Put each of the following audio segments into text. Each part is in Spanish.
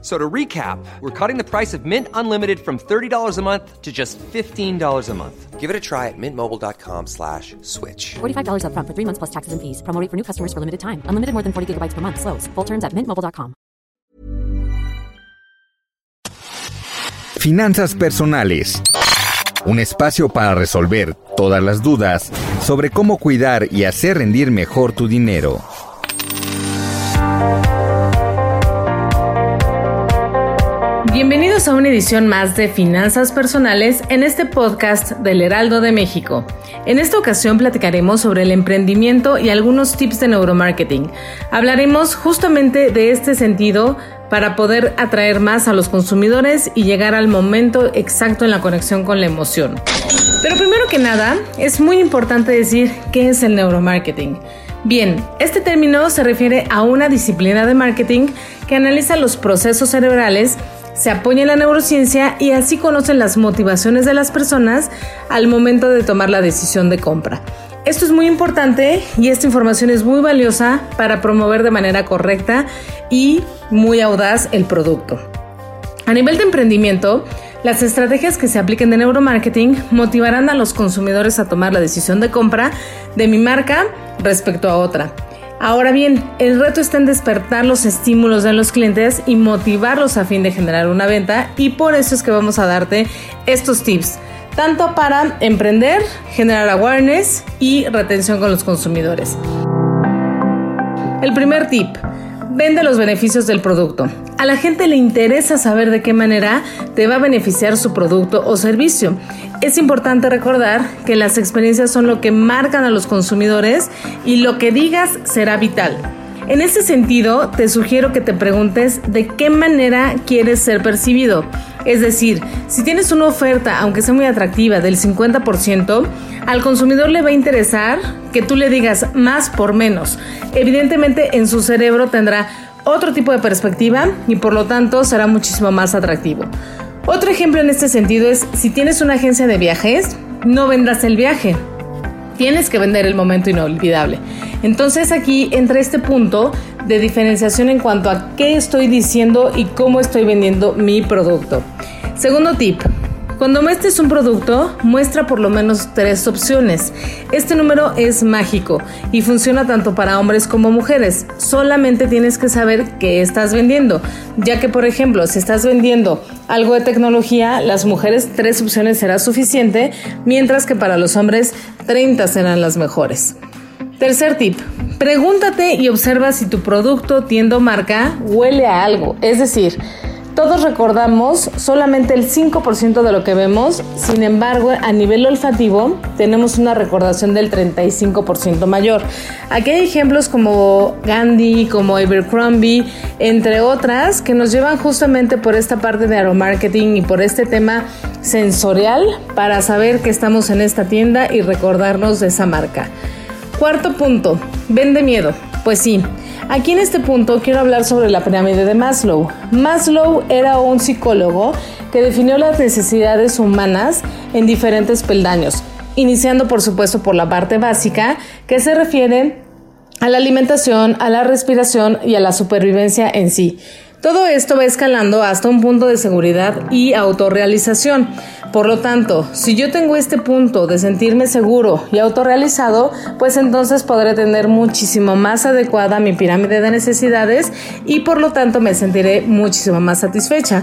So to recap, we're cutting the price of Mint Unlimited from $30 a month to just $15 a month. Give it a try at mintmobile.com slash switch. $45 upfront for three months plus taxes and fees. Promo rate for new customers for limited time. Unlimited more than 40 gigabytes per month. Slows. Full terms at mintmobile.com. Finanzas personales. Un espacio para resolver todas las dudas sobre cómo cuidar y hacer rendir mejor tu dinero. Bienvenidos a una edición más de Finanzas Personales en este podcast del Heraldo de México. En esta ocasión platicaremos sobre el emprendimiento y algunos tips de neuromarketing. Hablaremos justamente de este sentido para poder atraer más a los consumidores y llegar al momento exacto en la conexión con la emoción. Pero primero que nada, es muy importante decir qué es el neuromarketing. Bien, este término se refiere a una disciplina de marketing que analiza los procesos cerebrales se apoya en la neurociencia y así conocen las motivaciones de las personas al momento de tomar la decisión de compra. Esto es muy importante y esta información es muy valiosa para promover de manera correcta y muy audaz el producto. A nivel de emprendimiento, las estrategias que se apliquen de neuromarketing motivarán a los consumidores a tomar la decisión de compra de mi marca respecto a otra. Ahora bien, el reto está en despertar los estímulos de los clientes y motivarlos a fin de generar una venta y por eso es que vamos a darte estos tips, tanto para emprender, generar awareness y retención con los consumidores. El primer tip, vende los beneficios del producto. A la gente le interesa saber de qué manera te va a beneficiar su producto o servicio. Es importante recordar que las experiencias son lo que marcan a los consumidores y lo que digas será vital. En ese sentido, te sugiero que te preguntes de qué manera quieres ser percibido. Es decir, si tienes una oferta, aunque sea muy atractiva, del 50%, al consumidor le va a interesar que tú le digas más por menos. Evidentemente en su cerebro tendrá otro tipo de perspectiva y por lo tanto será muchísimo más atractivo. Otro ejemplo en este sentido es si tienes una agencia de viajes, no vendas el viaje. Tienes que vender el momento inolvidable. Entonces aquí entra este punto de diferenciación en cuanto a qué estoy diciendo y cómo estoy vendiendo mi producto. Segundo tip, cuando muestres un producto, muestra por lo menos tres opciones. Este número es mágico y funciona tanto para hombres como mujeres. Solamente tienes que saber qué estás vendiendo, ya que por ejemplo, si estás vendiendo algo de tecnología, las mujeres tres opciones será suficiente, mientras que para los hombres 30 serán las mejores. Tercer tip, pregúntate y observa si tu producto, tienda o marca huele a algo, es decir, todos recordamos solamente el 5% de lo que vemos, sin embargo, a nivel olfativo tenemos una recordación del 35% mayor. Aquí hay ejemplos como Gandhi, como Abercrombie, entre otras, que nos llevan justamente por esta parte de aromarketing y por este tema sensorial para saber que estamos en esta tienda y recordarnos de esa marca. Cuarto punto, vende miedo. Pues sí, aquí en este punto quiero hablar sobre la pirámide de Maslow. Maslow era un psicólogo que definió las necesidades humanas en diferentes peldaños, iniciando por supuesto por la parte básica que se refiere a la alimentación, a la respiración y a la supervivencia en sí. Todo esto va escalando hasta un punto de seguridad y autorrealización. Por lo tanto, si yo tengo este punto de sentirme seguro y autorrealizado, pues entonces podré tener muchísimo más adecuada mi pirámide de necesidades y por lo tanto me sentiré muchísimo más satisfecha.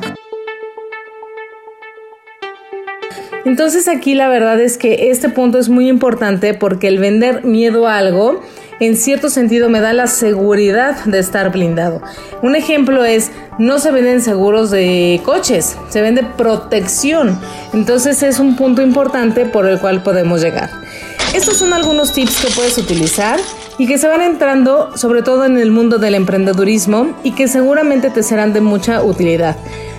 Entonces aquí la verdad es que este punto es muy importante porque el vender miedo a algo en cierto sentido me da la seguridad de estar blindado. Un ejemplo es, no se venden seguros de coches, se vende protección. Entonces es un punto importante por el cual podemos llegar. Estos son algunos tips que puedes utilizar y que se van entrando sobre todo en el mundo del emprendedurismo y que seguramente te serán de mucha utilidad.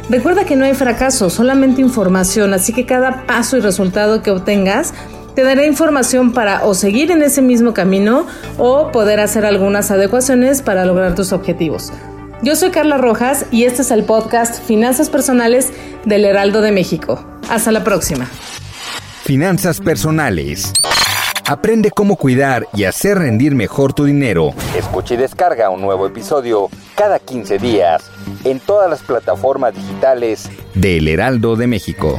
Recuerda que no hay fracaso, solamente información, así que cada paso y resultado que obtengas te daré información para o seguir en ese mismo camino o poder hacer algunas adecuaciones para lograr tus objetivos. Yo soy Carla Rojas y este es el podcast Finanzas Personales del Heraldo de México. Hasta la próxima. Finanzas personales. Aprende cómo cuidar y hacer rendir mejor tu dinero. Escucha y descarga un nuevo episodio cada 15 días en todas las plataformas digitales del Heraldo de México.